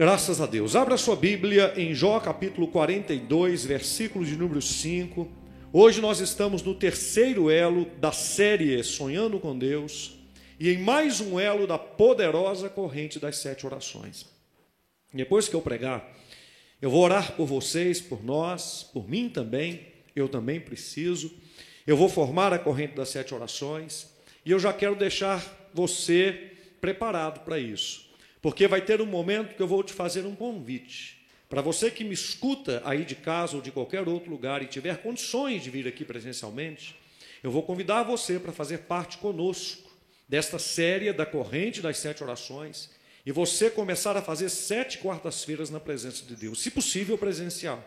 Graças a Deus. Abra sua Bíblia em Jó capítulo 42, versículo de número 5. Hoje nós estamos no terceiro elo da série Sonhando com Deus e em mais um elo da poderosa corrente das sete orações. Depois que eu pregar, eu vou orar por vocês, por nós, por mim também, eu também preciso. Eu vou formar a corrente das sete orações e eu já quero deixar você preparado para isso. Porque vai ter um momento que eu vou te fazer um convite. Para você que me escuta aí de casa ou de qualquer outro lugar e tiver condições de vir aqui presencialmente, eu vou convidar você para fazer parte conosco desta série da corrente das sete orações e você começar a fazer sete quartas-feiras na presença de Deus, se possível presencial.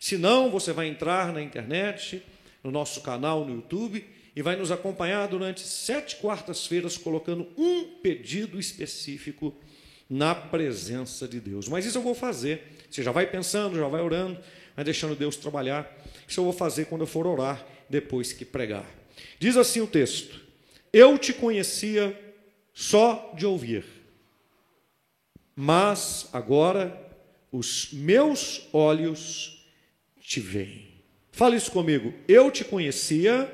Se não, você vai entrar na internet, no nosso canal no YouTube e vai nos acompanhar durante sete quartas-feiras colocando um pedido específico na presença de Deus. Mas isso eu vou fazer. Você já vai pensando, já vai orando, vai deixando Deus trabalhar. Isso eu vou fazer quando eu for orar, depois que pregar. Diz assim o texto: Eu te conhecia só de ouvir, mas agora os meus olhos te veem. Fala isso comigo. Eu te conhecia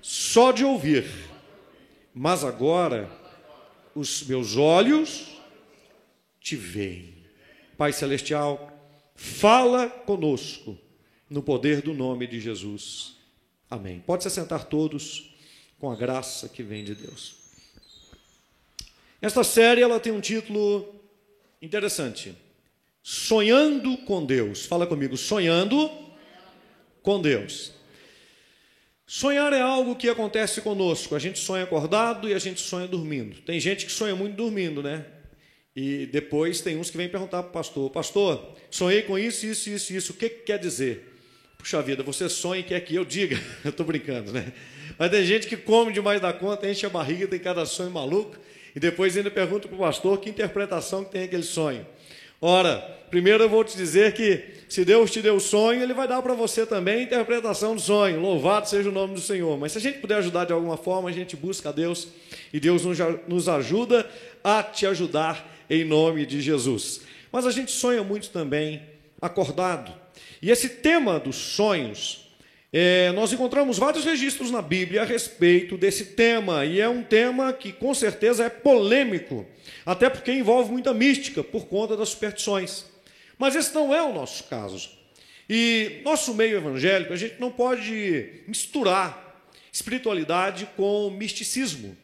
só de ouvir, mas agora os meus olhos te veem. Pai Celestial, fala conosco no poder do nome de Jesus. Amém. Pode se sentar todos com a graça que vem de Deus. Esta série ela tem um título interessante. Sonhando com Deus. Fala comigo, sonhando com Deus. Sonhar é algo que acontece conosco. A gente sonha acordado e a gente sonha dormindo. Tem gente que sonha muito dormindo, né? E depois tem uns que vêm perguntar para o pastor: Pastor, sonhei com isso, isso, isso, isso. O que, que quer dizer? Puxa vida, você sonha e quer que eu diga. eu estou brincando, né? Mas tem gente que come demais da conta, enche a barriga, tem cada sonho maluco. E depois ainda pergunta para o pastor que interpretação que tem aquele sonho. Ora, primeiro eu vou te dizer que se Deus te deu o sonho, Ele vai dar para você também a interpretação do sonho. Louvado seja o nome do Senhor. Mas se a gente puder ajudar de alguma forma, a gente busca a Deus e Deus nos ajuda a te ajudar em nome de Jesus. Mas a gente sonha muito também acordado. E esse tema dos sonhos é, nós encontramos vários registros na Bíblia a respeito desse tema, e é um tema que com certeza é polêmico, até porque envolve muita mística por conta das superstições. Mas esse não é o nosso caso. E nosso meio evangélico, a gente não pode misturar espiritualidade com misticismo.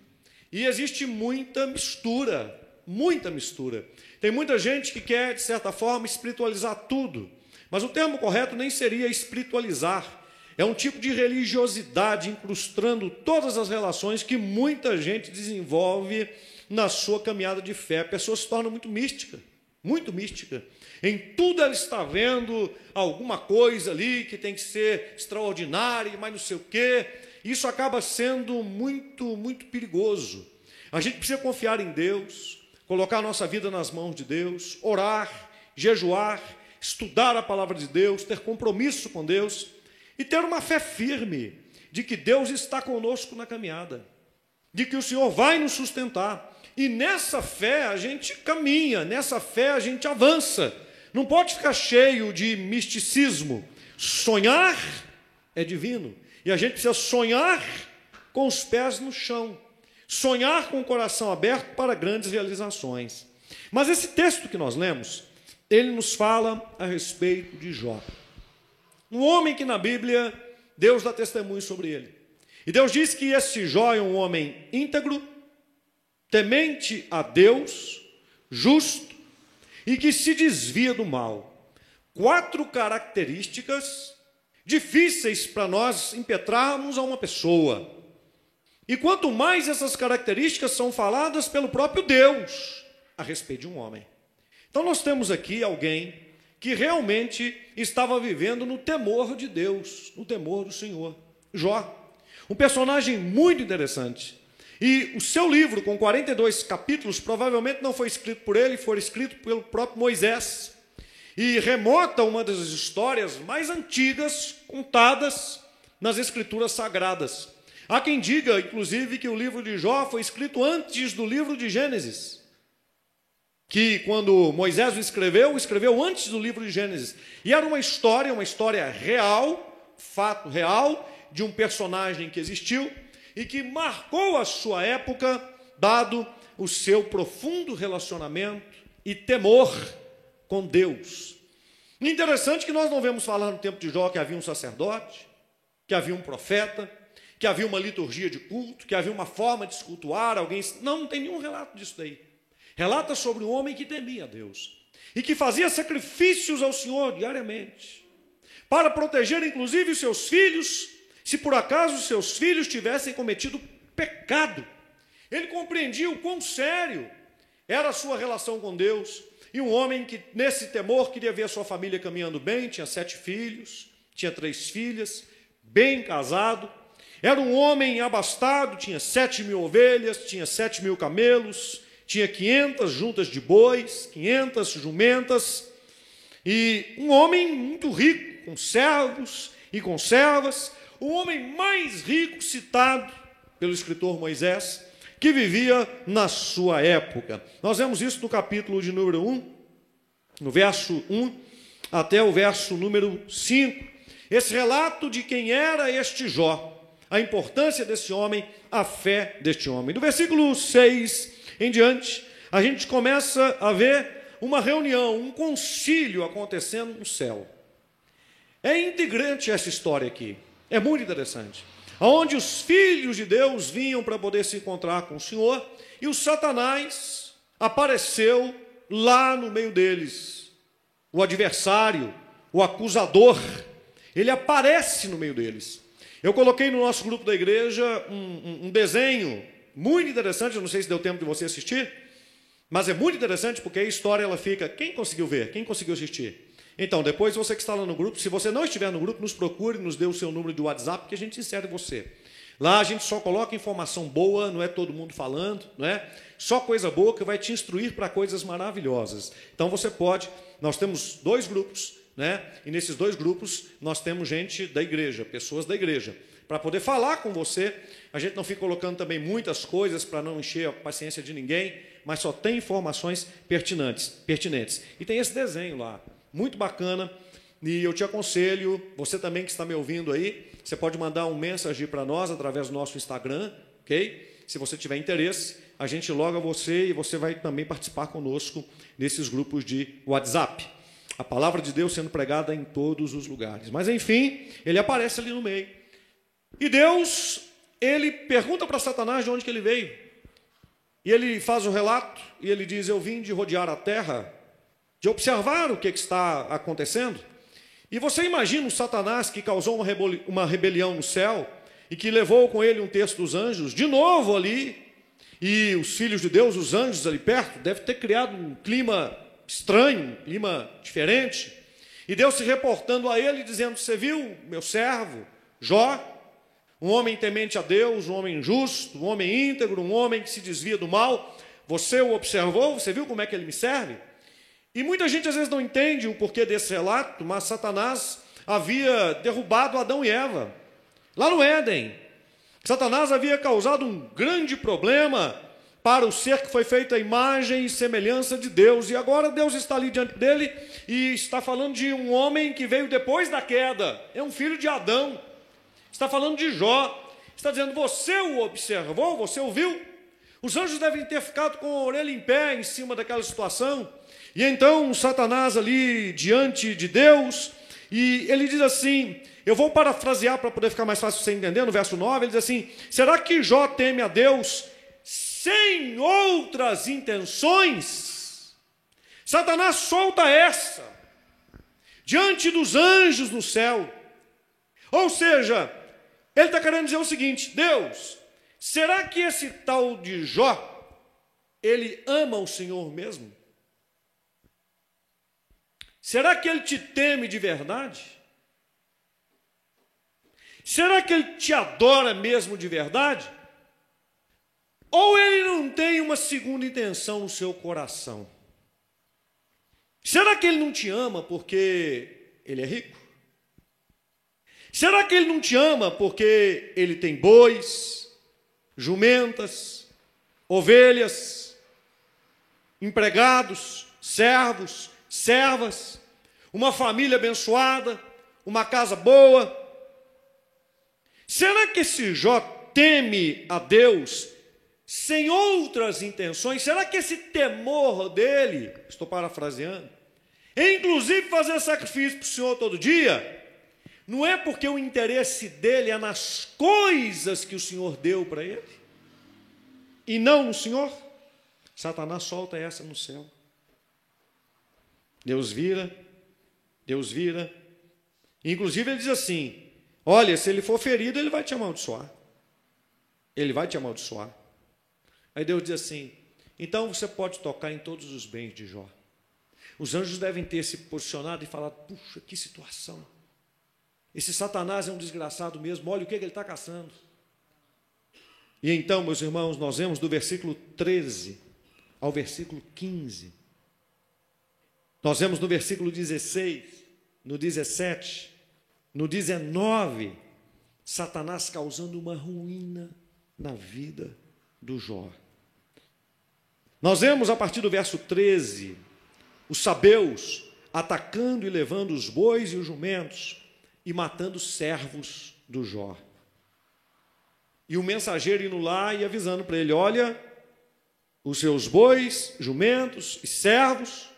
E existe muita mistura, muita mistura. Tem muita gente que quer, de certa forma, espiritualizar tudo. Mas o termo correto nem seria espiritualizar, é um tipo de religiosidade incrustando todas as relações que muita gente desenvolve na sua caminhada de fé. A pessoa se torna muito mística, muito mística. Em tudo ela está vendo alguma coisa ali que tem que ser extraordinária, mas não sei o quê. Isso acaba sendo muito, muito perigoso. A gente precisa confiar em Deus, colocar a nossa vida nas mãos de Deus, orar, jejuar, estudar a palavra de Deus, ter compromisso com Deus e ter uma fé firme de que Deus está conosco na caminhada, de que o Senhor vai nos sustentar. E nessa fé a gente caminha, nessa fé a gente avança. Não pode ficar cheio de misticismo. Sonhar é divino. E a gente precisa sonhar com os pés no chão. Sonhar com o coração aberto para grandes realizações. Mas esse texto que nós lemos, ele nos fala a respeito de Jó. Um homem que na Bíblia Deus dá testemunho sobre ele. E Deus diz que esse Jó é um homem íntegro, temente a Deus, justo e que se desvia do mal. Quatro características difíceis para nós impetrarmos a uma pessoa. E quanto mais essas características são faladas pelo próprio Deus a respeito de um homem. Então nós temos aqui alguém que realmente estava vivendo no temor de Deus, no temor do Senhor. Jó, um personagem muito interessante. E o seu livro, com 42 capítulos, provavelmente não foi escrito por ele, foi escrito pelo próprio Moisés. E remota uma das histórias mais antigas contadas nas Escrituras Sagradas. Há quem diga, inclusive, que o livro de Jó foi escrito antes do livro de Gênesis. Que quando Moisés o escreveu, escreveu antes do livro de Gênesis. E era uma história, uma história real, fato real, de um personagem que existiu e que marcou a sua época, dado o seu profundo relacionamento e temor com Deus. Interessante que nós não vemos falar no tempo de Jó que havia um sacerdote, que havia um profeta, que havia uma liturgia de culto, que havia uma forma de se cultuar alguém. Não, não tem nenhum relato disso daí. Relata sobre um homem que temia a Deus e que fazia sacrifícios ao Senhor diariamente, para proteger inclusive os seus filhos, se por acaso os seus filhos tivessem cometido pecado. Ele compreendia o quão sério era a sua relação com Deus, e um homem que, nesse temor, queria ver a sua família caminhando bem, tinha sete filhos, tinha três filhas, bem casado, era um homem abastado, tinha sete mil ovelhas, tinha sete mil camelos, tinha quinhentas juntas de bois, quinhentas jumentas, e um homem muito rico, com servos e com servas, o homem mais rico citado pelo escritor Moisés, que vivia na sua época. Nós vemos isso no capítulo de número 1, no verso 1 até o verso número 5. Esse relato de quem era este Jó, a importância desse homem, a fé deste homem. Do versículo 6 em diante, a gente começa a ver uma reunião, um concílio acontecendo no céu. É integrante essa história aqui. É muito interessante. Onde os filhos de Deus vinham para poder se encontrar com o Senhor, e o Satanás apareceu lá no meio deles. O adversário, o acusador, ele aparece no meio deles. Eu coloquei no nosso grupo da igreja um, um, um desenho muito interessante, eu não sei se deu tempo de você assistir, mas é muito interessante porque a história ela fica. Quem conseguiu ver? Quem conseguiu assistir? Então, depois você que está lá no grupo, se você não estiver no grupo, nos procure, nos dê o seu número de WhatsApp que a gente insere você. Lá a gente só coloca informação boa, não é todo mundo falando, não é? Só coisa boa que vai te instruir para coisas maravilhosas. Então você pode, nós temos dois grupos, né? E nesses dois grupos nós temos gente da igreja, pessoas da igreja, para poder falar com você. A gente não fica colocando também muitas coisas para não encher a paciência de ninguém, mas só tem informações pertinentes, pertinentes. E tem esse desenho lá, muito bacana. E eu te aconselho, você também que está me ouvindo aí, você pode mandar um mensagem para nós através do nosso Instagram, ok? Se você tiver interesse, a gente loga você e você vai também participar conosco nesses grupos de WhatsApp a palavra de Deus sendo pregada em todos os lugares. Mas enfim, ele aparece ali no meio. E Deus, ele pergunta para Satanás de onde que ele veio. E ele faz o um relato e ele diz: Eu vim de rodear a terra, de observar o que, que está acontecendo. E você imagina o Satanás que causou uma rebelião no céu e que levou com ele um texto dos anjos, de novo ali, e os filhos de Deus, os anjos ali perto, deve ter criado um clima estranho, um clima diferente. E Deus se reportando a ele, dizendo: Você viu, meu servo, Jó, um homem temente a Deus, um homem justo, um homem íntegro, um homem que se desvia do mal. Você o observou, você viu como é que ele me serve? E muita gente às vezes não entende o porquê desse relato, mas Satanás havia derrubado Adão e Eva, lá no Éden. Satanás havia causado um grande problema para o ser que foi feito a imagem e semelhança de Deus. E agora Deus está ali diante dele e está falando de um homem que veio depois da queda, é um filho de Adão. Está falando de Jó. Está dizendo: Você o observou, você o viu? Os anjos devem ter ficado com a orelha em pé em cima daquela situação. E então Satanás ali diante de Deus, e ele diz assim: eu vou parafrasear para poder ficar mais fácil você entender, no verso 9, ele diz assim: Será que Jó teme a Deus sem outras intenções, Satanás solta essa diante dos anjos no céu. Ou seja, ele está querendo dizer o seguinte: Deus, será que esse tal de Jó, ele ama o Senhor mesmo? Será que ele te teme de verdade? Será que ele te adora mesmo de verdade? Ou ele não tem uma segunda intenção no seu coração? Será que ele não te ama porque ele é rico? Será que ele não te ama porque ele tem bois, jumentas, ovelhas? empregados, servos, servas, uma família abençoada, uma casa boa. Será que esse Jó teme a Deus sem outras intenções? Será que esse temor dele, estou parafraseando, é inclusive fazer sacrifício para o Senhor todo dia? Não é porque o interesse dele é nas coisas que o Senhor deu para ele, e não no Senhor? Satanás solta essa no céu. Deus vira, Deus vira. Inclusive ele diz assim: Olha, se ele for ferido, ele vai te amaldiçoar. Ele vai te amaldiçoar. Aí Deus diz assim: Então você pode tocar em todos os bens de Jó. Os anjos devem ter se posicionado e falado: Puxa, que situação. Esse Satanás é um desgraçado mesmo, olha o que ele está caçando. E então, meus irmãos, nós vemos do versículo 13 ao versículo 15. Nós vemos no versículo 16, no 17, no 19, Satanás causando uma ruína na vida do Jó. Nós vemos a partir do verso 13, os sabeus atacando e levando os bois e os jumentos e matando os servos do Jó. E o mensageiro indo lá e avisando para ele: Olha, os seus bois, jumentos e servos,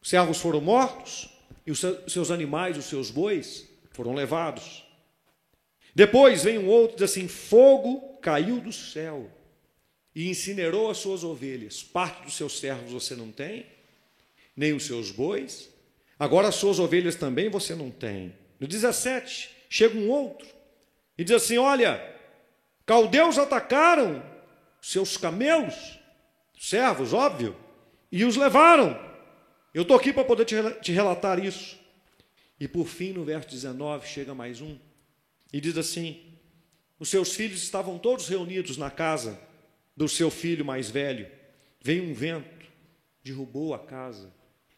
os servos foram mortos, e os seus animais, os seus bois, foram levados. Depois vem um outro, diz assim: fogo caiu do céu e incinerou as suas ovelhas. Parte dos seus servos você não tem, nem os seus bois. Agora as suas ovelhas também você não tem. No 17, chega um outro e diz assim: Olha, caldeus atacaram seus camelos, servos, óbvio, e os levaram. Eu estou aqui para poder te, te relatar isso. E por fim, no verso 19, chega mais um e diz assim: Os seus filhos estavam todos reunidos na casa do seu filho mais velho. Veio um vento, derrubou a casa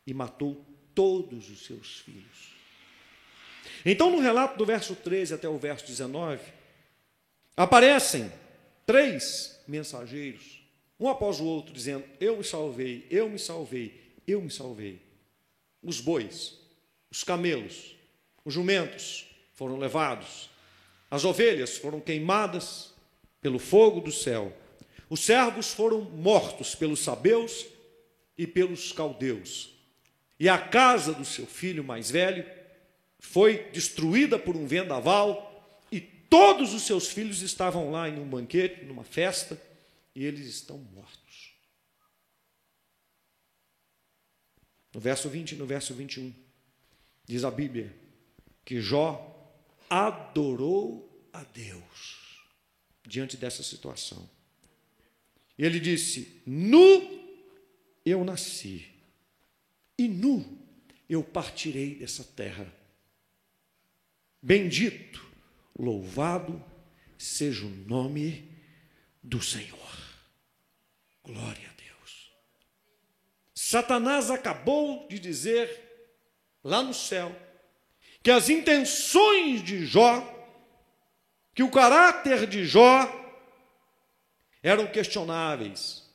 e matou todos os seus filhos. Então, no relato do verso 13 até o verso 19, aparecem três mensageiros, um após o outro, dizendo: Eu me salvei, eu me salvei, eu me salvei. Os bois, os camelos, os jumentos foram levados, as ovelhas foram queimadas pelo fogo do céu, os servos foram mortos pelos sabeus e pelos caldeus, e a casa do seu filho mais velho foi destruída por um vendaval, e todos os seus filhos estavam lá em um banquete, numa festa, e eles estão mortos. No verso 20 e no verso 21, diz a Bíblia que Jó adorou a Deus diante dessa situação. Ele disse: Nu eu nasci, e nu eu partirei dessa terra. Bendito, louvado seja o nome do Senhor. Glória Satanás acabou de dizer lá no céu que as intenções de Jó, que o caráter de Jó eram questionáveis.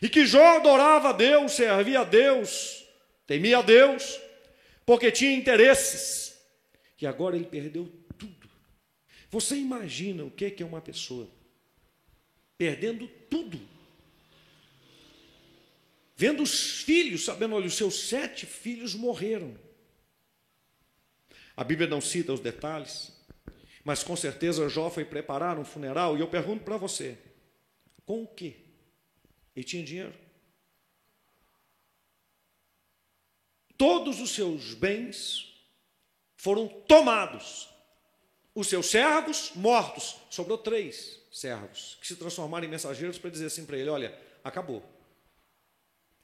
E que Jó adorava a Deus, servia a Deus, temia a Deus, porque tinha interesses. E agora ele perdeu tudo. Você imagina o que é uma pessoa perdendo tudo Vendo os filhos, sabendo, olha, os seus sete filhos morreram. A Bíblia não cita os detalhes, mas com certeza Jó foi preparar um funeral. E eu pergunto para você: com o quê? Ele tinha dinheiro? Todos os seus bens foram tomados. Os seus servos mortos. Sobrou três servos que se transformaram em mensageiros para dizer assim para ele: olha, acabou.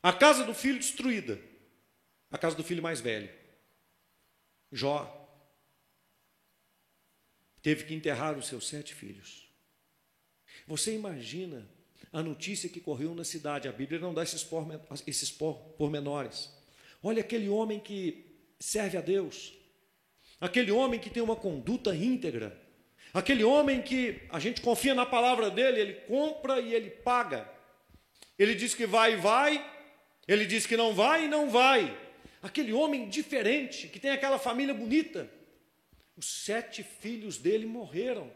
A casa do filho destruída. A casa do filho mais velho. Jó teve que enterrar os seus sete filhos. Você imagina a notícia que correu na cidade. A Bíblia não dá esses, pormenores. Olha aquele homem que serve a Deus. Aquele homem que tem uma conduta íntegra. Aquele homem que a gente confia na palavra dele, ele compra e ele paga. Ele diz que vai e vai, ele diz que não vai e não vai. Aquele homem diferente, que tem aquela família bonita. Os sete filhos dele morreram.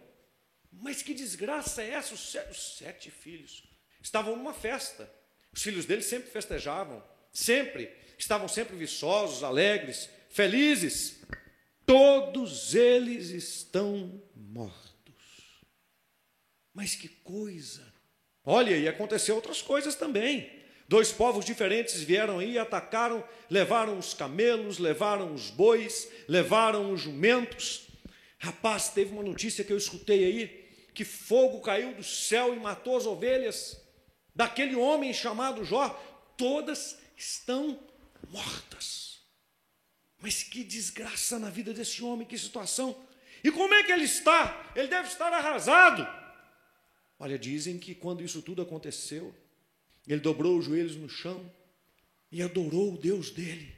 Mas que desgraça é essa? Os sete, os sete filhos estavam numa festa. Os filhos dele sempre festejavam, sempre. Estavam sempre viçosos, alegres, felizes. Todos eles estão mortos. Mas que coisa! Olha, e aconteceu outras coisas também. Dois povos diferentes vieram aí, atacaram, levaram os camelos, levaram os bois, levaram os jumentos. Rapaz, teve uma notícia que eu escutei aí, que fogo caiu do céu e matou as ovelhas daquele homem chamado Jó. Todas estão mortas. Mas que desgraça na vida desse homem, que situação. E como é que ele está? Ele deve estar arrasado. Olha, dizem que quando isso tudo aconteceu, ele dobrou os joelhos no chão e adorou o Deus dele.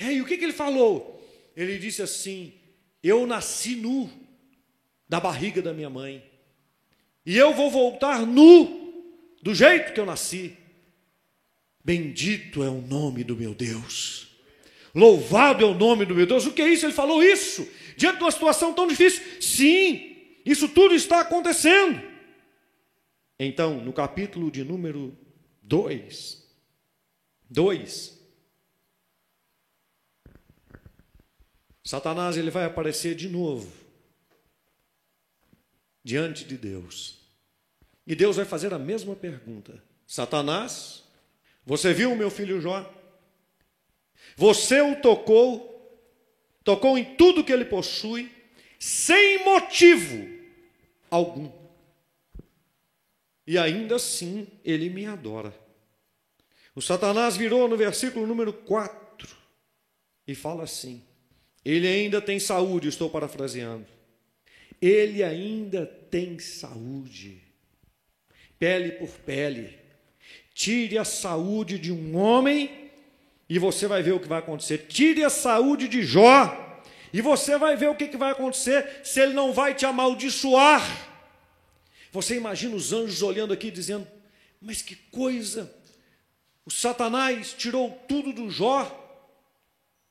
É, e o que, que ele falou? Ele disse assim: Eu nasci nu da barriga da minha mãe, e eu vou voltar nu, do jeito que eu nasci. Bendito é o nome do meu Deus. Louvado é o nome do meu Deus. O que é isso? Ele falou isso diante de uma situação tão difícil. Sim, isso tudo está acontecendo. Então, no capítulo de número 2, 2, Satanás ele vai aparecer de novo diante de Deus. E Deus vai fazer a mesma pergunta: Satanás, você viu o meu filho Jó? Você o tocou, tocou em tudo que ele possui, sem motivo algum. E ainda assim ele me adora. O Satanás virou no versículo número 4 e fala assim: Ele ainda tem saúde, estou parafraseando. Ele ainda tem saúde, pele por pele. Tire a saúde de um homem e você vai ver o que vai acontecer. Tire a saúde de Jó e você vai ver o que, vai acontecer se ele não vai te amaldiçoar. Você imagina os anjos olhando aqui dizendo: Mas que coisa! O Satanás tirou tudo do Jó,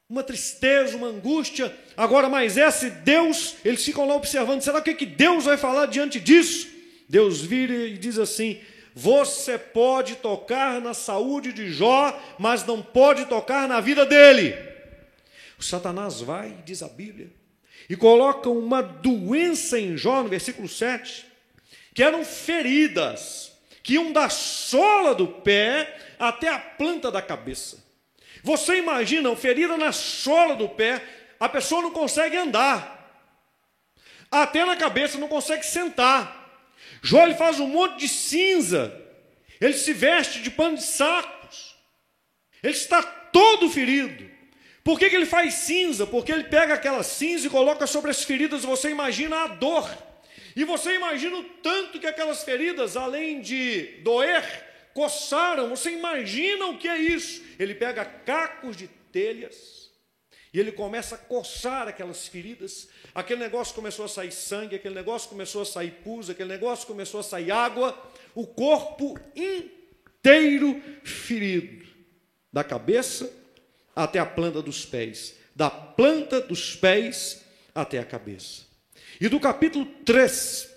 uma tristeza, uma angústia. Agora, mas esse Deus, eles ficam lá observando: será que, que Deus vai falar diante disso? Deus vira e diz assim: Você pode tocar na saúde de Jó, mas não pode tocar na vida dele. O Satanás vai, diz a Bíblia, e coloca uma doença em Jó, no versículo 7, que eram feridas, que iam da sola do pé até a planta da cabeça. Você imagina, ferida na sola do pé, a pessoa não consegue andar, até na cabeça não consegue sentar. Jó ele faz um monte de cinza, ele se veste de pano de sacos, ele está todo ferido. Por que, que ele faz cinza? Porque ele pega aquela cinza e coloca sobre as feridas, você imagina a dor. E você imagina o tanto que aquelas feridas, além de doer, coçaram. Você imagina o que é isso? Ele pega cacos de telhas e ele começa a coçar aquelas feridas. Aquele negócio começou a sair sangue, aquele negócio começou a sair pus, aquele negócio começou a sair água. O corpo inteiro ferido, da cabeça até a planta dos pés, da planta dos pés até a cabeça. E do capítulo 3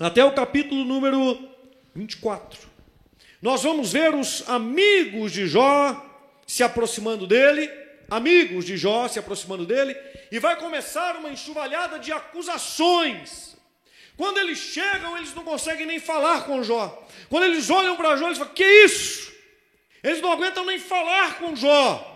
até o capítulo número 24, nós vamos ver os amigos de Jó se aproximando dele, amigos de Jó se aproximando dele, e vai começar uma enxovalhada de acusações. Quando eles chegam, eles não conseguem nem falar com Jó. Quando eles olham para Jó, eles falam: Que isso? Eles não aguentam nem falar com Jó.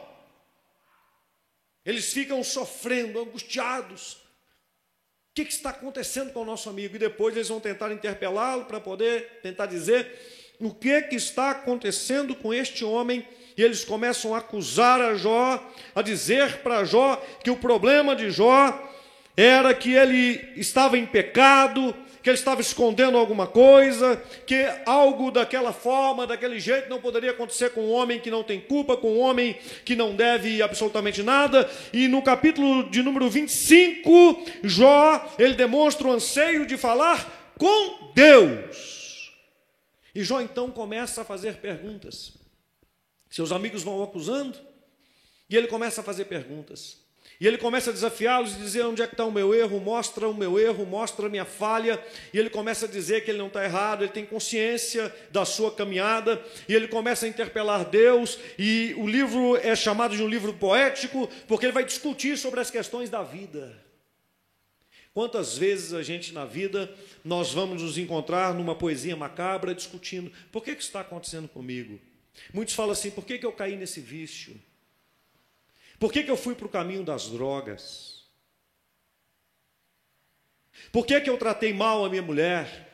Eles ficam sofrendo, angustiados. O que, que está acontecendo com o nosso amigo? E depois eles vão tentar interpelá-lo para poder tentar dizer o que, que está acontecendo com este homem. E eles começam a acusar a Jó, a dizer para Jó que o problema de Jó era que ele estava em pecado, que ele estava escondendo alguma coisa, que algo daquela forma, daquele jeito, não poderia acontecer com um homem que não tem culpa, com um homem que não deve absolutamente nada. E no capítulo de número 25, Jó, ele demonstra o anseio de falar com Deus. E Jó então começa a fazer perguntas. Seus amigos vão acusando, e ele começa a fazer perguntas. E ele começa a desafiá-los e dizer onde é que está o meu erro, mostra o meu erro, mostra a minha falha. E ele começa a dizer que ele não está errado, ele tem consciência da sua caminhada. E ele começa a interpelar Deus. E o livro é chamado de um livro poético, porque ele vai discutir sobre as questões da vida. Quantas vezes a gente na vida nós vamos nos encontrar numa poesia macabra discutindo por que, que isso está acontecendo comigo? Muitos falam assim: por que, que eu caí nesse vício? Por que, que eu fui para o caminho das drogas? Por que, que eu tratei mal a minha mulher?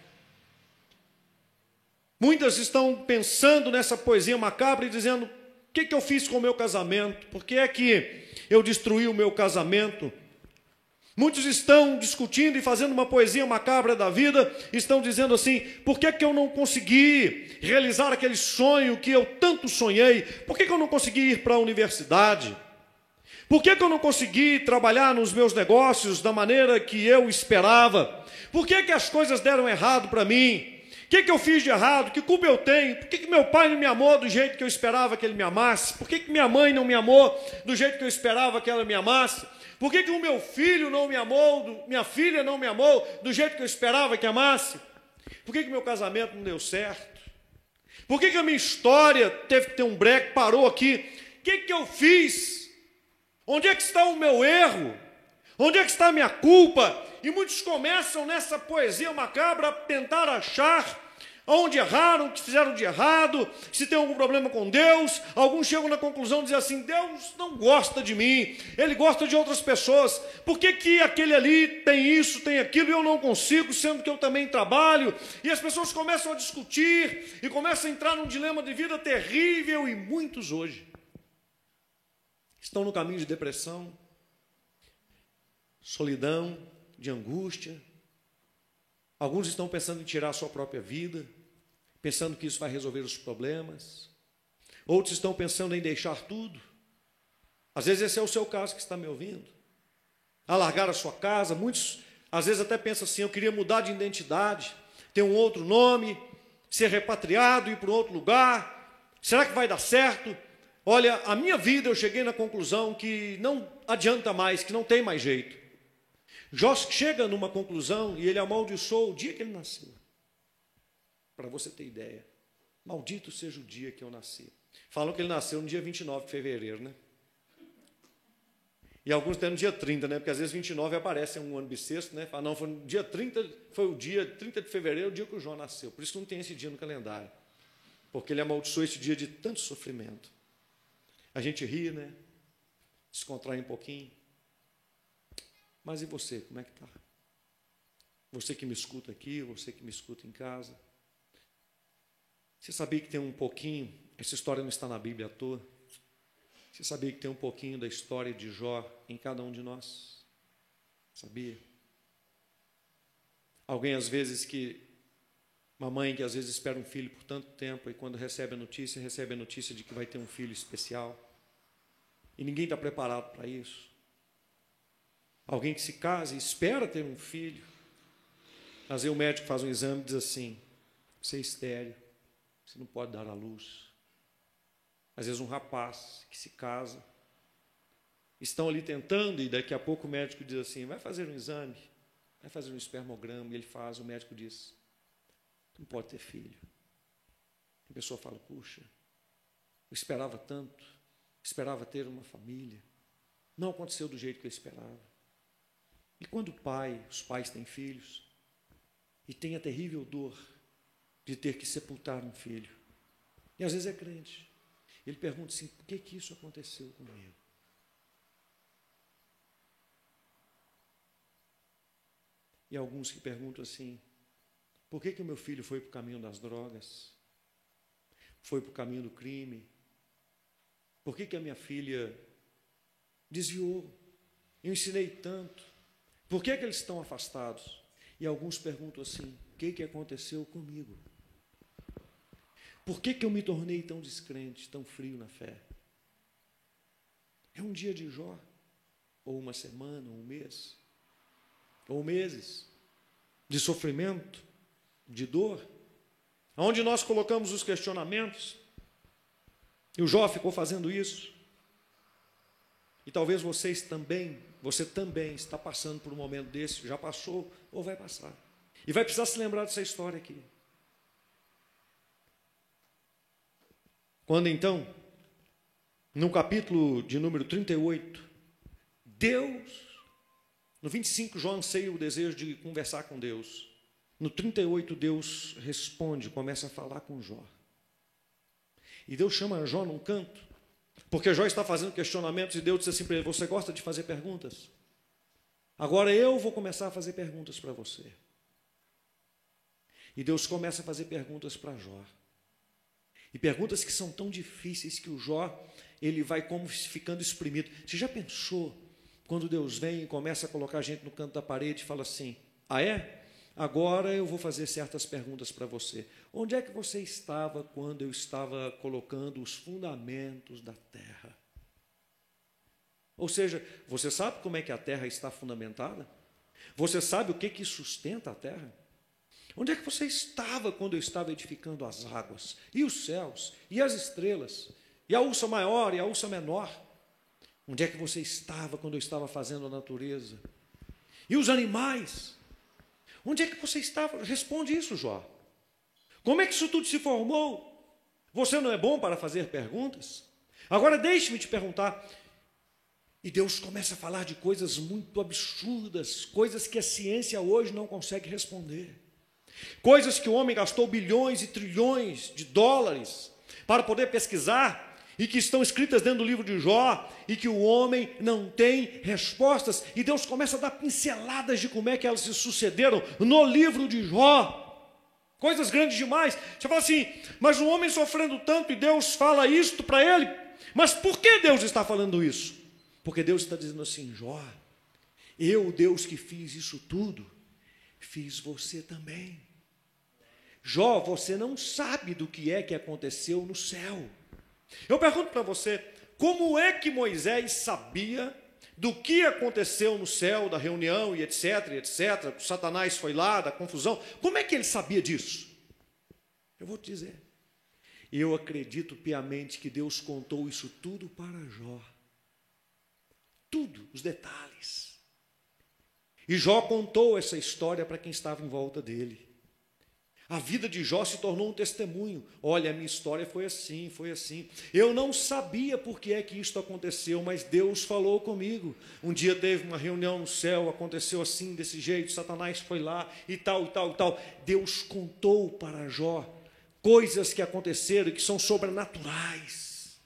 Muitas estão pensando nessa poesia macabra e dizendo: o que, que eu fiz com o meu casamento? Por que é que eu destruí o meu casamento? Muitos estão discutindo e fazendo uma poesia macabra da vida, estão dizendo assim: por que, que eu não consegui realizar aquele sonho que eu tanto sonhei? Por que, que eu não consegui ir para a universidade? Por que, que eu não consegui trabalhar nos meus negócios da maneira que eu esperava? Por que, que as coisas deram errado para mim? O que, que eu fiz de errado? Que culpa eu tenho? Por que, que meu pai não me amou do jeito que eu esperava que ele me amasse? Por que, que minha mãe não me amou do jeito que eu esperava que ela me amasse? Por que, que o meu filho não me amou, minha filha não me amou do jeito que eu esperava que amasse? Por que, que meu casamento não deu certo? Por que, que a minha história teve que ter um break, parou aqui? O que, que eu fiz? Onde é que está o meu erro? Onde é que está a minha culpa? E muitos começam nessa poesia macabra a tentar achar onde erraram, o que fizeram de errado, se tem algum problema com Deus. Alguns chegam na conclusão de dizer assim: Deus não gosta de mim, Ele gosta de outras pessoas. Por que, que aquele ali tem isso, tem aquilo e eu não consigo, sendo que eu também trabalho? E as pessoas começam a discutir e começam a entrar num dilema de vida terrível. E muitos hoje estão no caminho de depressão, solidão, de angústia Alguns estão pensando em tirar a sua própria vida, pensando que isso vai resolver os problemas. Outros estão pensando em deixar tudo. Às vezes esse é o seu caso que está me ouvindo. Alargar a sua casa, muitos às vezes até pensam assim: eu queria mudar de identidade, ter um outro nome, ser repatriado, ir para outro lugar. Será que vai dar certo? Olha, a minha vida eu cheguei na conclusão que não adianta mais, que não tem mais jeito. Jó chega numa conclusão e ele amaldiçoou o dia que ele nasceu. Para você ter ideia. Maldito seja o dia que eu nasci. Falam que ele nasceu no dia 29 de fevereiro, né? E alguns até no dia 30, né? Porque às vezes 29 aparece um ano bissexto, né? Fala, não, foi no dia 30, foi o dia 30 de fevereiro, o dia que o Jó nasceu. Por isso não tem esse dia no calendário. Porque ele amaldiçoou esse dia de tanto sofrimento. A gente ri, né? Descontrai um pouquinho. Mas e você, como é que está? Você que me escuta aqui, você que me escuta em casa. Você sabia que tem um pouquinho, essa história não está na Bíblia à toa. Você sabia que tem um pouquinho da história de Jó em cada um de nós? Sabia? Alguém às vezes que uma mãe que às vezes espera um filho por tanto tempo e quando recebe a notícia, recebe a notícia de que vai ter um filho especial. E ninguém está preparado para isso. Alguém que se casa e espera ter um filho. Às vezes o médico faz um exame e diz assim: você é estéreo, você não pode dar à luz. Às vezes um rapaz que se casa, estão ali tentando e daqui a pouco o médico diz assim: vai fazer um exame, vai fazer um espermograma, e ele faz, o médico diz: não pode ter filho. A pessoa fala: puxa, eu esperava tanto, esperava ter uma família, não aconteceu do jeito que eu esperava. E quando o pai, os pais têm filhos, e tem a terrível dor de ter que sepultar um filho, e às vezes é crente, ele pergunta assim: por que, que isso aconteceu comigo? E alguns que perguntam assim: por que, que o meu filho foi para o caminho das drogas? Foi para o caminho do crime? Por que, que a minha filha desviou? Eu ensinei tanto. Por que, é que eles estão afastados? E alguns perguntam assim: o que, que aconteceu comigo? Por que, que eu me tornei tão descrente, tão frio na fé? É um dia de Jó, ou uma semana, ou um mês, ou meses de sofrimento, de dor. onde nós colocamos os questionamentos, e o Jó ficou fazendo isso. E talvez vocês também, você também está passando por um momento desse, já passou ou vai passar. E vai precisar se lembrar dessa história aqui. Quando então, no capítulo de número 38, Deus, no 25, Jó anseia o desejo de conversar com Deus. No 38, Deus responde, começa a falar com Jó. E Deus chama Jó num canto, porque Jó está fazendo questionamentos e Deus disse assim para ele: Você gosta de fazer perguntas? Agora eu vou começar a fazer perguntas para você. E Deus começa a fazer perguntas para Jó. E perguntas que são tão difíceis que o Jó, ele vai como ficando exprimido. Você já pensou quando Deus vem e começa a colocar a gente no canto da parede e fala assim: Ah, é? Agora eu vou fazer certas perguntas para você. Onde é que você estava quando eu estava colocando os fundamentos da terra? Ou seja, você sabe como é que a terra está fundamentada? Você sabe o que, que sustenta a terra? Onde é que você estava quando eu estava edificando as águas, e os céus, e as estrelas, e a ursa maior e a ursa menor? Onde é que você estava quando eu estava fazendo a natureza? E os animais? Onde é que você estava? Responde isso, Jó. Como é que isso tudo se formou? Você não é bom para fazer perguntas? Agora deixe-me te perguntar. E Deus começa a falar de coisas muito absurdas, coisas que a ciência hoje não consegue responder. Coisas que o homem gastou bilhões e trilhões de dólares para poder pesquisar e que estão escritas dentro do livro de Jó e que o homem não tem respostas. E Deus começa a dar pinceladas de como é que elas se sucederam no livro de Jó. Coisas grandes demais. Você fala assim, mas o homem sofrendo tanto e Deus fala isto para ele. Mas por que Deus está falando isso? Porque Deus está dizendo assim, Jó, eu, Deus que fiz isso tudo, fiz você também. Jó, você não sabe do que é que aconteceu no céu. Eu pergunto para você, como é que Moisés sabia do que aconteceu no céu, da reunião e etc, etc, que Satanás foi lá, da confusão? Como é que ele sabia disso? Eu vou te dizer. Eu acredito piamente que Deus contou isso tudo para Jó. Tudo, os detalhes. E Jó contou essa história para quem estava em volta dele. A vida de Jó se tornou um testemunho. Olha, a minha história foi assim, foi assim. Eu não sabia por que é que isto aconteceu, mas Deus falou comigo. Um dia teve uma reunião no céu, aconteceu assim, desse jeito, Satanás foi lá e tal, e tal, e tal. Deus contou para Jó coisas que aconteceram que são sobrenaturais.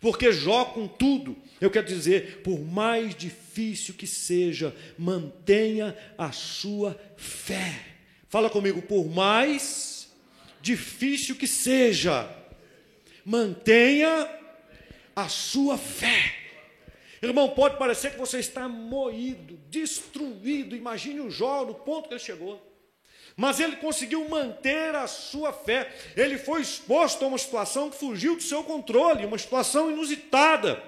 Porque Jó, contudo, eu quero dizer, por mais difícil que seja, mantenha a sua fé. Fala comigo, por mais difícil que seja, mantenha a sua fé. Irmão, pode parecer que você está moído, destruído. Imagine o Jó no ponto que ele chegou. Mas ele conseguiu manter a sua fé. Ele foi exposto a uma situação que fugiu do seu controle, uma situação inusitada.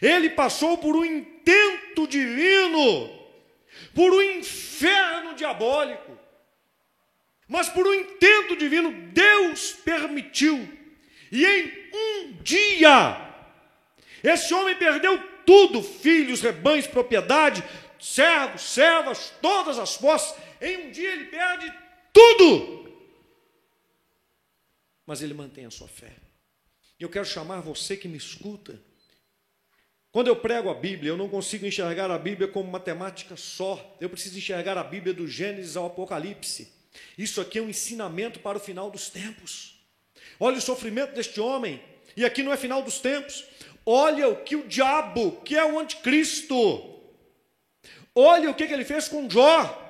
Ele passou por um intento divino, por um inferno diabólico. Mas por um intento divino, Deus permitiu. E em um dia, esse homem perdeu tudo: filhos, rebanhos, propriedade, servos, servas, todas as posses. Em um dia ele perde tudo. Mas ele mantém a sua fé. E eu quero chamar você que me escuta. Quando eu prego a Bíblia, eu não consigo enxergar a Bíblia como matemática só. Eu preciso enxergar a Bíblia do Gênesis ao Apocalipse. Isso aqui é um ensinamento para o final dos tempos. Olha o sofrimento deste homem, e aqui não é final dos tempos. Olha o que o diabo, que é o anticristo, olha o que, ele fez com Jó.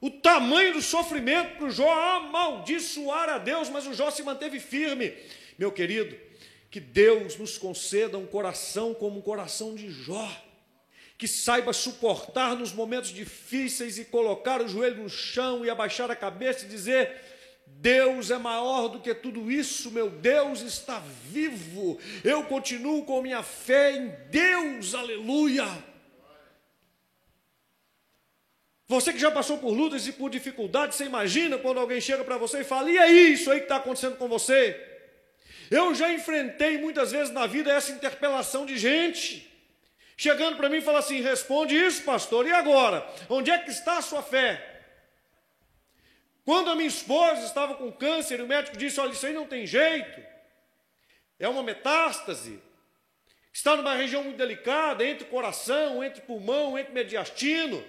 O tamanho do sofrimento para o Jó amaldiçoar a Deus, mas o Jó se manteve firme. Meu querido, que Deus nos conceda um coração como o coração de Jó que saiba suportar nos momentos difíceis e colocar o joelho no chão e abaixar a cabeça e dizer: Deus é maior do que tudo isso, meu Deus está vivo, eu continuo com minha fé em Deus, aleluia. Você que já passou por lutas e por dificuldades, você imagina quando alguém chega para você e fala: e aí, isso aí que está acontecendo com você? Eu já enfrentei muitas vezes na vida essa interpelação de gente, chegando para mim e falando assim: responde isso, pastor, e agora? Onde é que está a sua fé? Quando a minha esposa estava com câncer, o médico disse: olha, isso aí não tem jeito, é uma metástase, está numa região muito delicada, entre coração, entre pulmão, entre mediastino.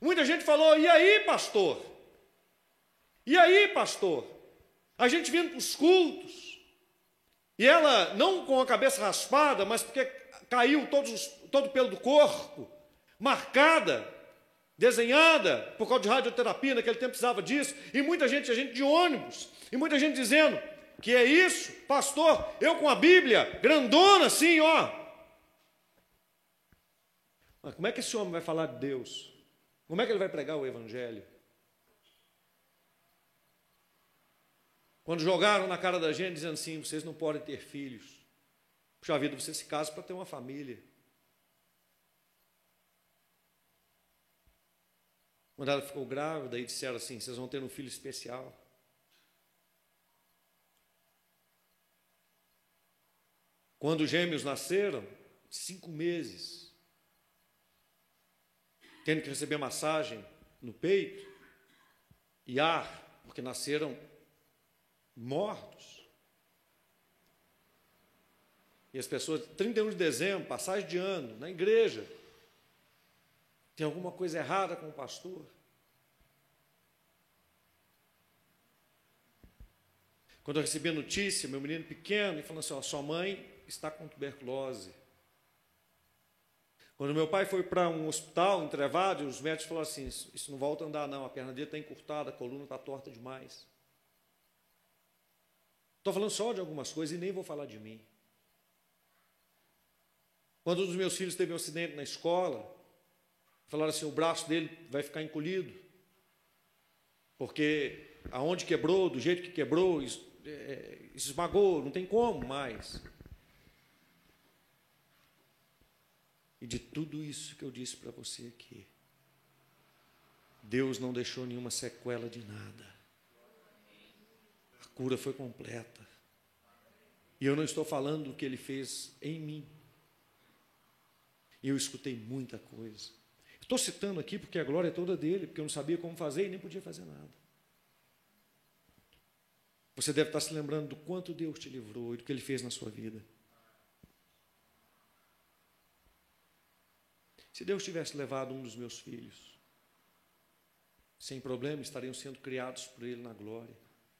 Muita gente falou: e aí, pastor? E aí, pastor? A gente vindo para os cultos, e ela, não com a cabeça raspada, mas porque caiu todos, todo o pelo do corpo, marcada, desenhada, por causa de radioterapia, naquele tempo precisava disso, e muita gente, a gente de ônibus, e muita gente dizendo que é isso, pastor, eu com a Bíblia, grandona assim, ó. Mas como é que esse homem vai falar de Deus? Como é que ele vai pregar o Evangelho? Quando jogaram na cara da gente, dizendo assim: vocês não podem ter filhos. Puxa vida, você se casa para ter uma família. Quando ela ficou grávida, e disseram assim: vocês vão ter um filho especial. Quando os gêmeos nasceram, cinco meses, tendo que receber massagem no peito e ar, porque nasceram mortos. E as pessoas, 31 de dezembro, passagem de ano, na igreja, tem alguma coisa errada com o pastor? Quando eu recebi a notícia, meu menino pequeno, e falou assim: ó, sua mãe está com tuberculose. Quando meu pai foi para um hospital, entrevado, os médicos falaram assim: Isso não volta a andar, não, a perna dele está encurtada, a coluna está torta demais. Estou falando só de algumas coisas e nem vou falar de mim. Quando um dos meus filhos teve um acidente na escola, falaram assim: o braço dele vai ficar encolhido, porque aonde quebrou, do jeito que quebrou, é, esmagou, não tem como mais. E de tudo isso que eu disse para você aqui, Deus não deixou nenhuma sequela de nada. A cura foi completa. E eu não estou falando do que ele fez em mim. Eu escutei muita coisa. Estou citando aqui porque a glória é toda dele, porque eu não sabia como fazer e nem podia fazer nada. Você deve estar se lembrando do quanto Deus te livrou e do que ele fez na sua vida. Se Deus tivesse levado um dos meus filhos, sem problema, estariam sendo criados por Ele na glória.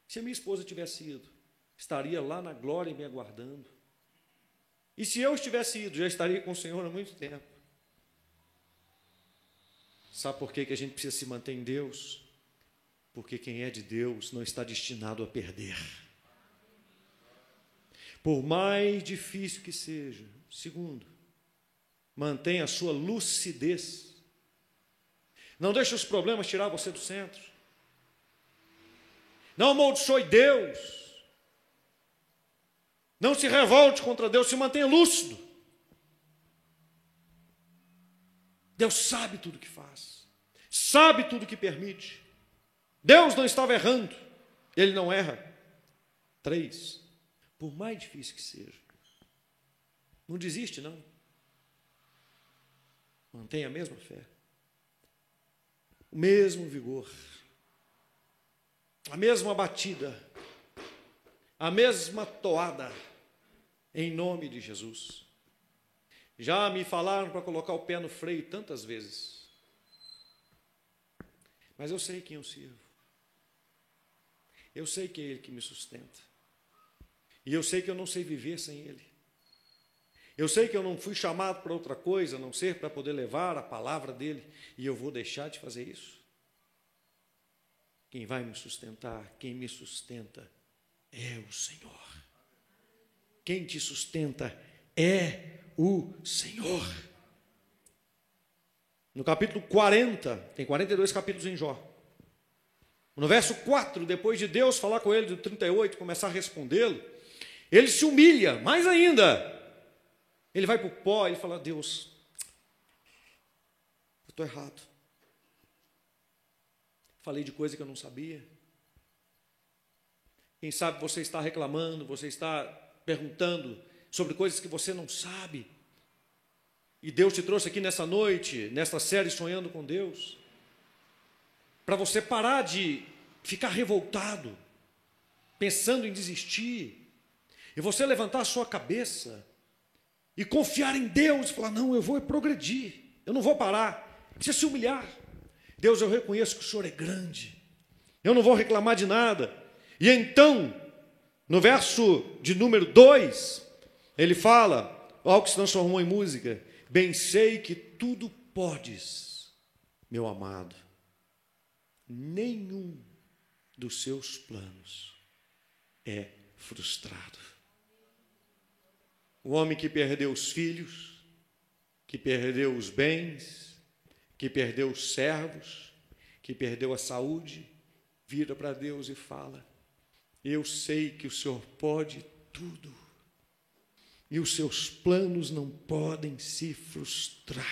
Se a minha esposa tivesse ido, estaria lá na glória me aguardando. E se eu estivesse ido, já estaria com o Senhor há muito tempo. Sabe por que, que a gente precisa se manter em Deus? Porque quem é de Deus não está destinado a perder. Por mais difícil que seja. Segundo, Mantenha a sua lucidez. Não deixe os problemas tirar você do centro. Não amaldiçoe Deus. Não se revolte contra Deus, se mantenha lúcido. Deus sabe tudo que faz, sabe tudo que permite. Deus não estava errando, Ele não erra. Três, por mais difícil que seja, não desiste, não. Mantenha a mesma fé, o mesmo vigor, a mesma batida, a mesma toada, em nome de Jesus. Já me falaram para colocar o pé no freio tantas vezes, mas eu sei quem eu sirvo, eu sei que é Ele que me sustenta, e eu sei que eu não sei viver sem Ele. Eu sei que eu não fui chamado para outra coisa, a não ser para poder levar a palavra dele, e eu vou deixar de fazer isso. Quem vai me sustentar, quem me sustenta é o Senhor. Quem te sustenta é o Senhor. No capítulo 40, tem 42 capítulos em Jó. No verso 4, depois de Deus falar com ele, do 38, começar a respondê-lo, ele se humilha mais ainda. Ele vai para o pó e fala: Deus, eu estou errado. Falei de coisa que eu não sabia. Quem sabe você está reclamando, você está perguntando sobre coisas que você não sabe. E Deus te trouxe aqui nessa noite, nesta série Sonhando com Deus, para você parar de ficar revoltado, pensando em desistir, e você levantar a sua cabeça e confiar em Deus, e falar: não, eu vou progredir, eu não vou parar, precisa se humilhar. Deus, eu reconheço que o Senhor é grande, eu não vou reclamar de nada. E então, no verso de número 2, ele fala, algo que se transformou em música: Bem sei que tudo podes, meu amado, nenhum dos seus planos é frustrado. O homem que perdeu os filhos, que perdeu os bens, que perdeu os servos, que perdeu a saúde, vira para Deus e fala: Eu sei que o Senhor pode tudo, e os seus planos não podem se frustrar.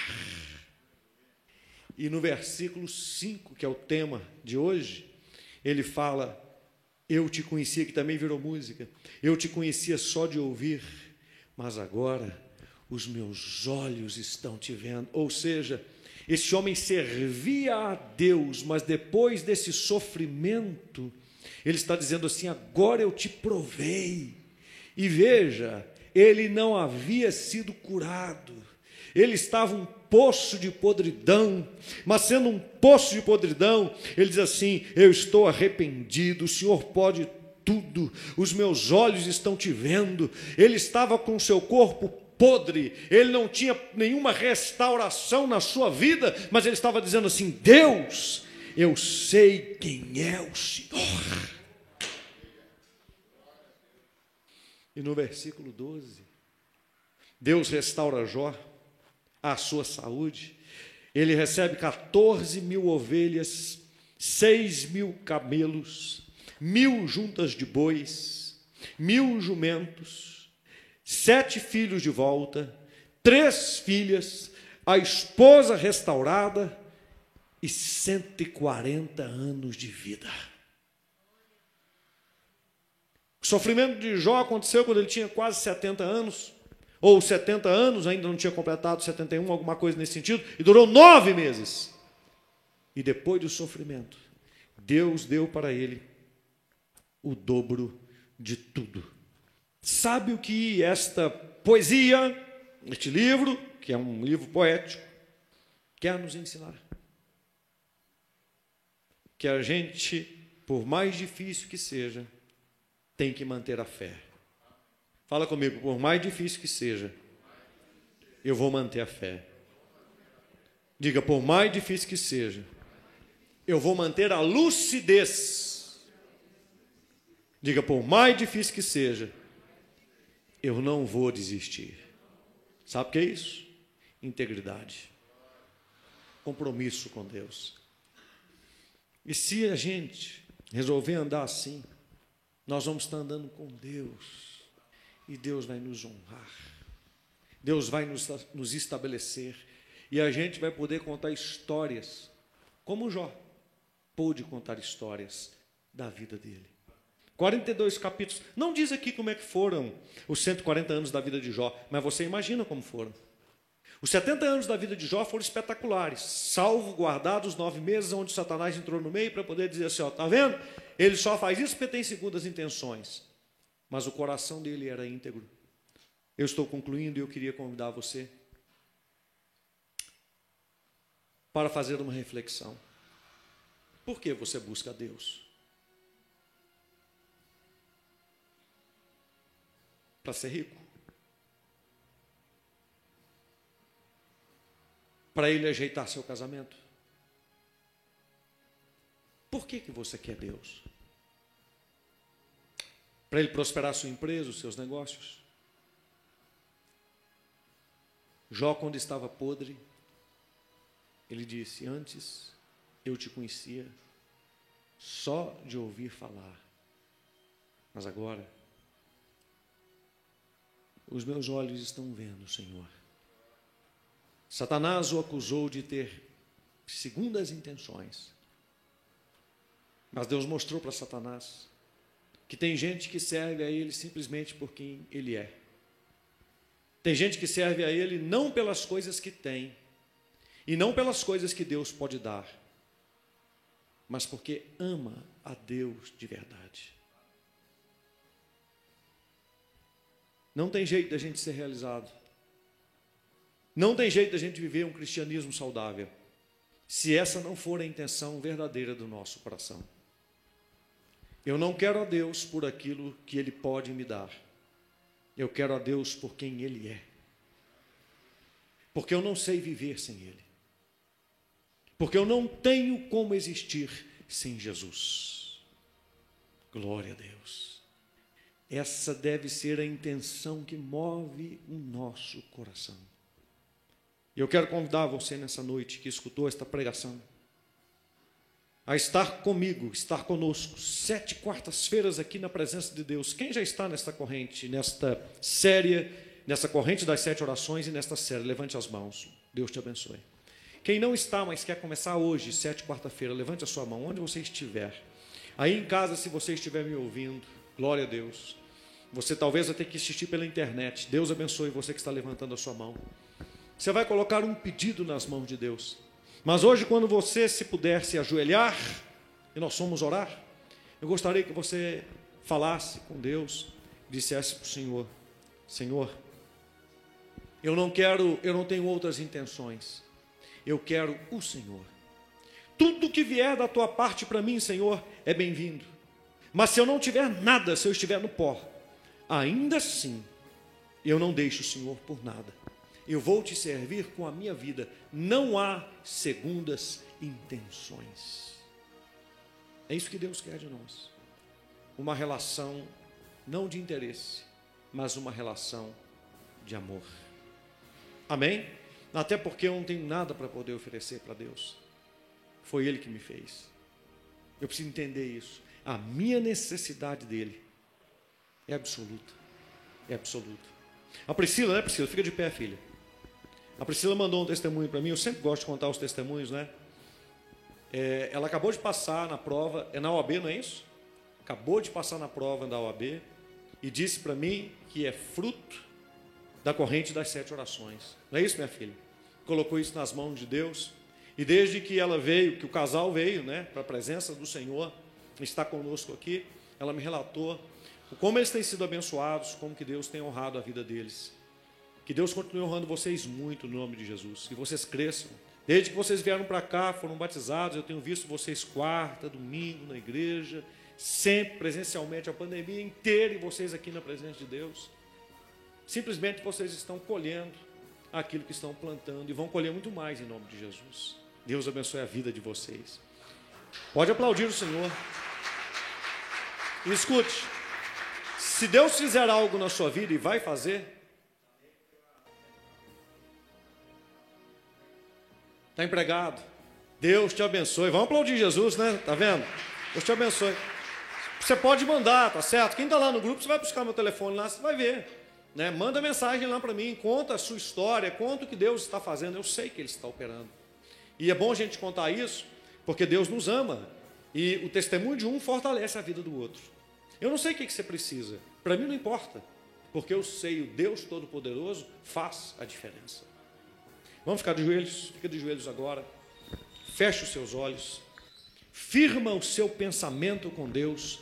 E no versículo 5, que é o tema de hoje, ele fala: Eu te conhecia, que também virou música, eu te conhecia só de ouvir, mas agora os meus olhos estão te vendo. Ou seja, esse homem servia a Deus, mas depois desse sofrimento, ele está dizendo assim: agora eu te provei. E veja, ele não havia sido curado, ele estava um poço de podridão, mas sendo um poço de podridão, ele diz assim: Eu estou arrependido, o Senhor pode tudo, os meus olhos estão te vendo. Ele estava com seu corpo podre, ele não tinha nenhuma restauração na sua vida, mas ele estava dizendo assim: Deus, eu sei quem é o Senhor. E no versículo 12, Deus restaura Jó a sua saúde. Ele recebe 14 mil ovelhas, 6 mil camelos, mil juntas de bois, mil jumentos, sete filhos de volta, três filhas, a esposa restaurada e 140 anos de vida. O sofrimento de Jó aconteceu quando ele tinha quase 70 anos ou 70 anos, ainda não tinha completado 71, alguma coisa nesse sentido, e durou nove meses. E depois do sofrimento, Deus deu para ele o dobro de tudo. Sabe o que esta poesia, este livro, que é um livro poético, quer nos ensinar? Que a gente, por mais difícil que seja, tem que manter a fé. Fala comigo, por mais difícil que seja, eu vou manter a fé. Diga, por mais difícil que seja, eu vou manter a lucidez. Diga, por mais difícil que seja, eu não vou desistir. Sabe o que é isso? Integridade. Compromisso com Deus. E se a gente resolver andar assim, nós vamos estar andando com Deus e Deus vai nos honrar. Deus vai nos, nos estabelecer. E a gente vai poder contar histórias, como Jó pôde contar histórias da vida dele. 42 capítulos. Não diz aqui como é que foram os 140 anos da vida de Jó, mas você imagina como foram. Os 70 anos da vida de Jó foram espetaculares, salvo guardados nove meses onde Satanás entrou no meio para poder dizer assim: ó, tá vendo? Ele só faz isso porque tem segundas intenções mas o coração dele era íntegro. Eu estou concluindo e eu queria convidar você para fazer uma reflexão. Por que você busca Deus? Para ser rico? Para ele ajeitar seu casamento? Por que, que você quer Deus? para ele prosperar sua empresa, os seus negócios. Jó, quando estava podre, ele disse: Antes eu te conhecia só de ouvir falar, mas agora os meus olhos estão vendo, Senhor. Satanás o acusou de ter segundas intenções, Mas Deus mostrou para Satanás que tem gente que serve a ele simplesmente por quem ele é. Tem gente que serve a ele não pelas coisas que tem, e não pelas coisas que Deus pode dar, mas porque ama a Deus de verdade. Não tem jeito da gente ser realizado. Não tem jeito da gente viver um cristianismo saudável, se essa não for a intenção verdadeira do nosso coração. Eu não quero a Deus por aquilo que Ele pode me dar. Eu quero a Deus por quem Ele é. Porque eu não sei viver sem Ele. Porque eu não tenho como existir sem Jesus. Glória a Deus. Essa deve ser a intenção que move o nosso coração. Eu quero convidar você nessa noite que escutou esta pregação a estar comigo, estar conosco, sete quartas-feiras aqui na presença de Deus. Quem já está nesta corrente, nesta série, nessa corrente das sete orações e nesta série? Levante as mãos. Deus te abençoe. Quem não está, mas quer começar hoje, sete quarta-feira, levante a sua mão, onde você estiver. Aí em casa, se você estiver me ouvindo, glória a Deus. Você talvez vai ter que assistir pela internet. Deus abençoe você que está levantando a sua mão. Você vai colocar um pedido nas mãos de Deus. Mas hoje, quando você se puder se ajoelhar, e nós somos orar, eu gostaria que você falasse com Deus, dissesse para o Senhor: Senhor, eu não quero, eu não tenho outras intenções, eu quero o Senhor. Tudo que vier da tua parte para mim, Senhor, é bem-vindo. Mas se eu não tiver nada, se eu estiver no pó, ainda assim, eu não deixo o Senhor por nada eu vou te servir com a minha vida. Não há segundas intenções. É isso que Deus quer de nós. Uma relação não de interesse, mas uma relação de amor. Amém? Até porque eu não tenho nada para poder oferecer para Deus. Foi Ele que me fez. Eu preciso entender isso. A minha necessidade dele é absoluta. É absoluta. A Priscila, né, Priscila? Fica de pé, filha. A Priscila mandou um testemunho para mim, eu sempre gosto de contar os testemunhos, né? É, ela acabou de passar na prova, é na OAB, não é isso? Acabou de passar na prova da OAB e disse para mim que é fruto da corrente das sete orações. Não é isso, minha filha? Colocou isso nas mãos de Deus. E desde que ela veio, que o casal veio, né, para a presença do Senhor, está conosco aqui, ela me relatou como eles têm sido abençoados, como que Deus tem honrado a vida deles. Que Deus continue honrando vocês muito no nome de Jesus. Que vocês cresçam. Desde que vocês vieram para cá, foram batizados, eu tenho visto vocês quarta, domingo na igreja, sempre presencialmente, a pandemia inteira e vocês aqui na presença de Deus. Simplesmente vocês estão colhendo aquilo que estão plantando e vão colher muito mais em nome de Jesus. Deus abençoe a vida de vocês. Pode aplaudir o Senhor. E escute, se Deus fizer algo na sua vida e vai fazer, Está empregado. Deus te abençoe. Vamos aplaudir Jesus, né? Tá vendo? Deus te abençoe. Você pode mandar, tá certo? Quem está lá no grupo, você vai buscar meu telefone lá, você vai ver. Né? Manda mensagem lá para mim, conta a sua história, conta o que Deus está fazendo. Eu sei que Ele está operando. E é bom a gente contar isso, porque Deus nos ama. E o testemunho de um fortalece a vida do outro. Eu não sei o que você precisa. Para mim não importa. Porque eu sei, o Deus Todo-Poderoso faz a diferença. Vamos ficar de joelhos? Fica de joelhos agora. Feche os seus olhos. Firma o seu pensamento com Deus.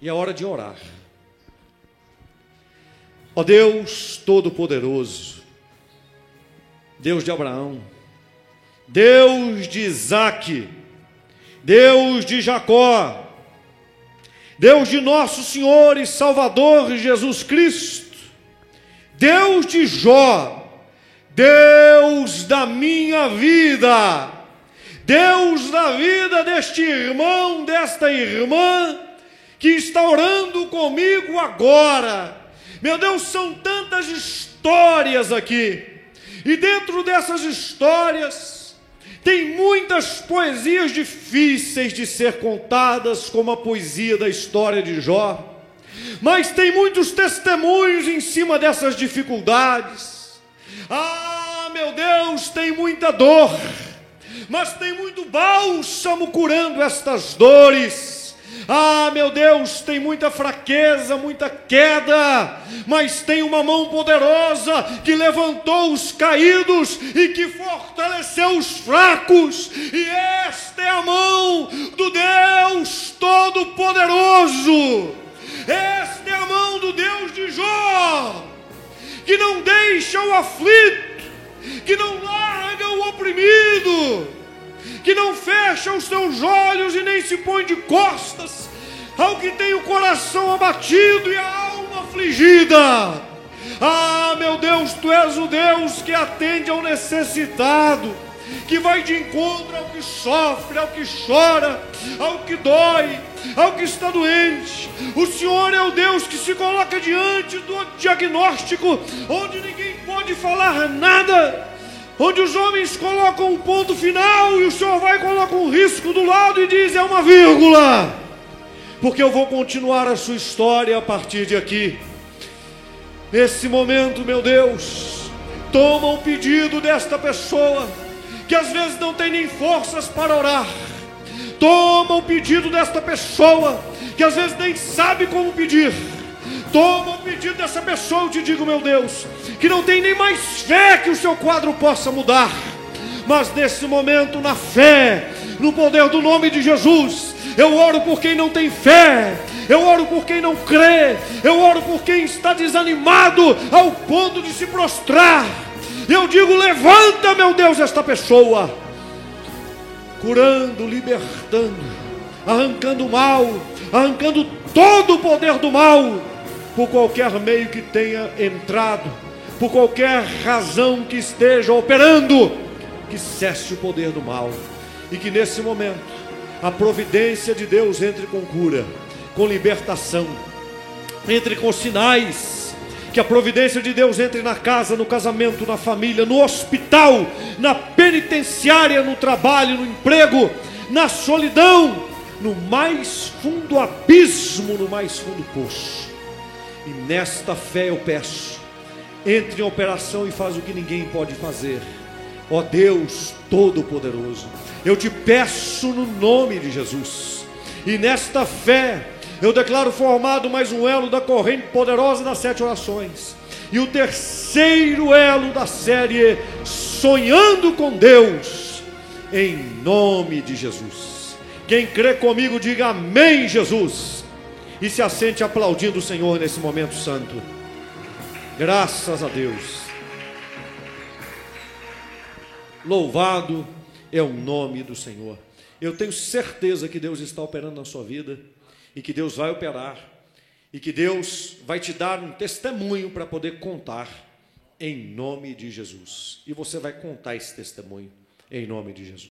E é hora de orar. Ó Deus Todo-Poderoso, Deus de Abraão, Deus de Isaac, Deus de Jacó, Deus de nosso Senhor e Salvador Jesus Cristo, Deus de Jó, Deus da minha vida, Deus da vida deste irmão, desta irmã, que está orando comigo agora. Meu Deus, são tantas histórias aqui, e dentro dessas histórias, tem muitas poesias difíceis de ser contadas, como a poesia da história de Jó, mas tem muitos testemunhos em cima dessas dificuldades ah, meu Deus, tem muita dor, mas tem muito bálsamo curando estas dores. Ah, meu Deus, tem muita fraqueza, muita queda, mas tem uma mão poderosa que levantou os caídos e que fortaleceu os fracos, e esta é a mão do Deus Todo-Poderoso, esta é a mão do Deus de Jó, que não deixa o aflito, que não larga o oprimido que não fecha os seus olhos e nem se põe de costas ao que tem o coração abatido e a alma afligida. Ah, meu Deus, tu és o Deus que atende ao necessitado, que vai de encontro ao que sofre, ao que chora, ao que dói, ao que está doente. O Senhor é o Deus que se coloca diante do diagnóstico, onde ninguém pode falar nada onde os homens colocam um ponto final e o Senhor vai e coloca um risco do lado e diz: é uma vírgula, porque eu vou continuar a sua história a partir de aqui. Nesse momento, meu Deus, toma o pedido desta pessoa, que às vezes não tem nem forças para orar. Toma o pedido desta pessoa, que às vezes nem sabe como pedir Toma o pedido dessa pessoa, eu te digo, meu Deus, que não tem nem mais fé que o seu quadro possa mudar. Mas nesse momento, na fé, no poder do nome de Jesus, eu oro por quem não tem fé, eu oro por quem não crê, eu oro por quem está desanimado ao ponto de se prostrar. Eu digo: levanta, meu Deus, esta pessoa, curando, libertando, arrancando o mal, arrancando todo o poder do mal por qualquer meio que tenha entrado, por qualquer razão que esteja operando, que cesse o poder do mal. E que nesse momento a providência de Deus entre com cura, com libertação, entre com sinais, que a providência de Deus entre na casa, no casamento, na família, no hospital, na penitenciária, no trabalho, no emprego, na solidão, no mais fundo abismo, no mais fundo poço. E nesta fé eu peço, entre em operação e faz o que ninguém pode fazer. Ó Deus Todo-Poderoso, eu te peço no nome de Jesus. E nesta fé, eu declaro formado mais um elo da corrente poderosa das sete orações. E o terceiro elo da série Sonhando com Deus, em nome de Jesus. Quem crê comigo, diga amém, Jesus e se assente aplaudindo o Senhor nesse momento santo. Graças a Deus. Louvado é o nome do Senhor. Eu tenho certeza que Deus está operando na sua vida e que Deus vai operar e que Deus vai te dar um testemunho para poder contar em nome de Jesus. E você vai contar esse testemunho em nome de Jesus.